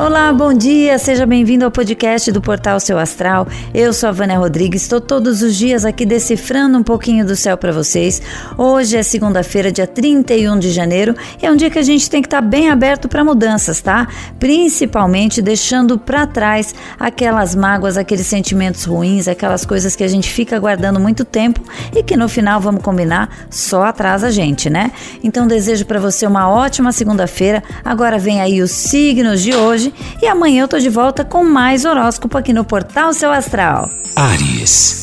Olá, bom dia, seja bem-vindo ao podcast do Portal Seu Astral. Eu sou a Vânia Rodrigues, estou todos os dias aqui decifrando um pouquinho do céu para vocês. Hoje é segunda-feira, dia 31 de janeiro, e é um dia que a gente tem que estar tá bem aberto para mudanças, tá? Principalmente deixando para trás aquelas mágoas, aqueles sentimentos ruins, aquelas coisas que a gente fica guardando muito tempo e que no final, vamos combinar, só atrasa a gente, né? Então desejo para você uma ótima segunda-feira. Agora vem aí os signos de hoje e amanhã eu tô de volta com mais horóscopo aqui no Portal Seu Astral. Ares.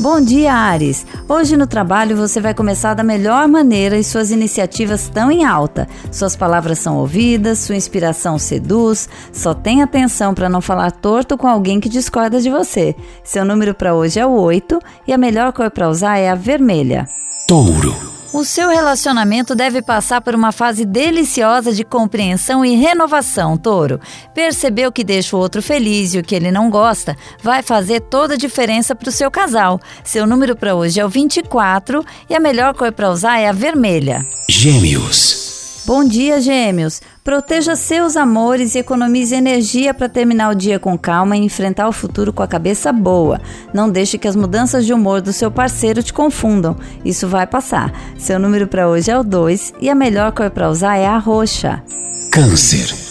Bom dia, Ares! Hoje no trabalho você vai começar da melhor maneira e suas iniciativas estão em alta. Suas palavras são ouvidas, sua inspiração seduz. Só tenha atenção para não falar torto com alguém que discorda de você. Seu número para hoje é o 8 e a melhor cor para usar é a vermelha. Touro. O seu relacionamento deve passar por uma fase deliciosa de compreensão e renovação, touro. Perceber o que deixa o outro feliz e o que ele não gosta vai fazer toda a diferença para o seu casal. Seu número para hoje é o 24 e a melhor cor para usar é a vermelha. Gêmeos. Bom dia, Gêmeos. Proteja seus amores e economize energia para terminar o dia com calma e enfrentar o futuro com a cabeça boa. Não deixe que as mudanças de humor do seu parceiro te confundam. Isso vai passar. Seu número para hoje é o 2 e a melhor cor para usar é a roxa. Câncer.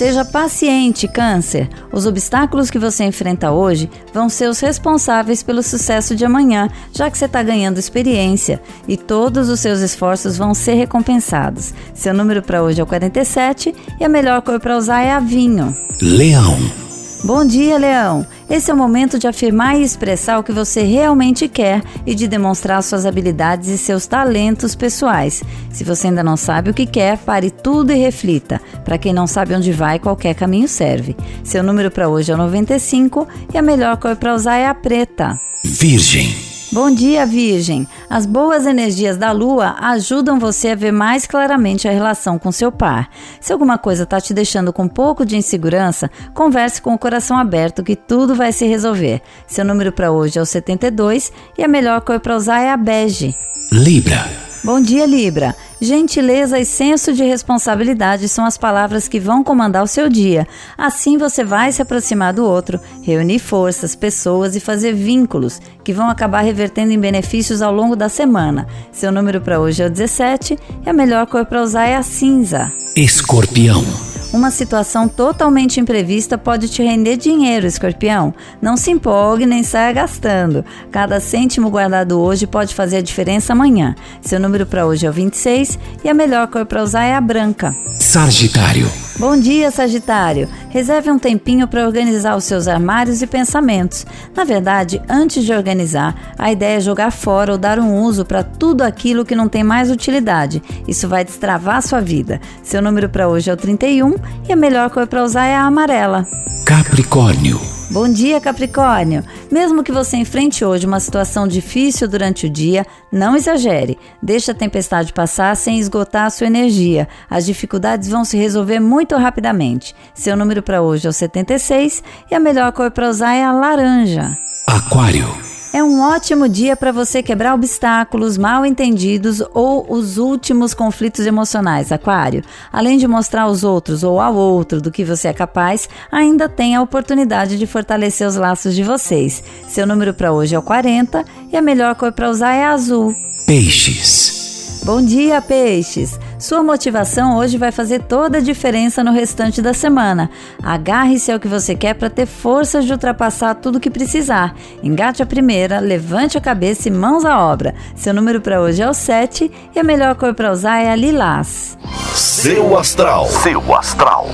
Seja paciente, Câncer. Os obstáculos que você enfrenta hoje vão ser os responsáveis pelo sucesso de amanhã, já que você está ganhando experiência e todos os seus esforços vão ser recompensados. Seu número para hoje é o 47 e a melhor cor para usar é a vinho. Leão. Bom dia, Leão! Esse é o momento de afirmar e expressar o que você realmente quer e de demonstrar suas habilidades e seus talentos pessoais. Se você ainda não sabe o que quer, pare tudo e reflita. Para quem não sabe onde vai, qualquer caminho serve. Seu número para hoje é o 95 e a melhor cor para usar é a preta. Virgem. Bom dia, Virgem! As boas energias da Lua ajudam você a ver mais claramente a relação com seu par. Se alguma coisa está te deixando com um pouco de insegurança, converse com o coração aberto que tudo vai se resolver. Seu número para hoje é o 72 e a melhor cor para usar é a bege. Libra. Bom dia, Libra. Gentileza e senso de responsabilidade são as palavras que vão comandar o seu dia. Assim você vai se aproximar do outro, reunir forças, pessoas e fazer vínculos que vão acabar revertendo em benefícios ao longo da semana. Seu número para hoje é o 17 e a melhor cor para usar é a cinza. Escorpião. Uma situação totalmente imprevista pode te render dinheiro, escorpião. Não se empolgue nem saia gastando. Cada cêntimo guardado hoje pode fazer a diferença amanhã. Seu número para hoje é o 26 e a melhor cor para usar é a branca. Sagitário. Bom dia, Sagitário. Reserve um tempinho para organizar os seus armários e pensamentos. Na verdade, antes de organizar, a ideia é jogar fora ou dar um uso para tudo aquilo que não tem mais utilidade. Isso vai destravar a sua vida. Seu número para hoje é o 31 e a melhor cor para usar é a amarela. Capricórnio. Bom dia, Capricórnio! Mesmo que você enfrente hoje uma situação difícil durante o dia, não exagere. Deixe a tempestade passar sem esgotar a sua energia. As dificuldades vão se resolver muito rapidamente. Seu número para hoje é o 76 e a melhor cor para usar é a laranja. Aquário. É um ótimo dia para você quebrar obstáculos, mal entendidos ou os últimos conflitos emocionais, Aquário. Além de mostrar aos outros ou ao outro do que você é capaz, ainda tem a oportunidade de fortalecer os laços de vocês. Seu número para hoje é o 40 e a melhor cor para usar é azul. Peixes. Bom dia, peixes! Sua motivação hoje vai fazer toda a diferença no restante da semana. Agarre-se ao que você quer para ter forças de ultrapassar tudo que precisar. Engate a primeira, levante a cabeça e mãos à obra. Seu número para hoje é o 7 e a melhor cor para usar é a lilás. Seu astral. Seu astral.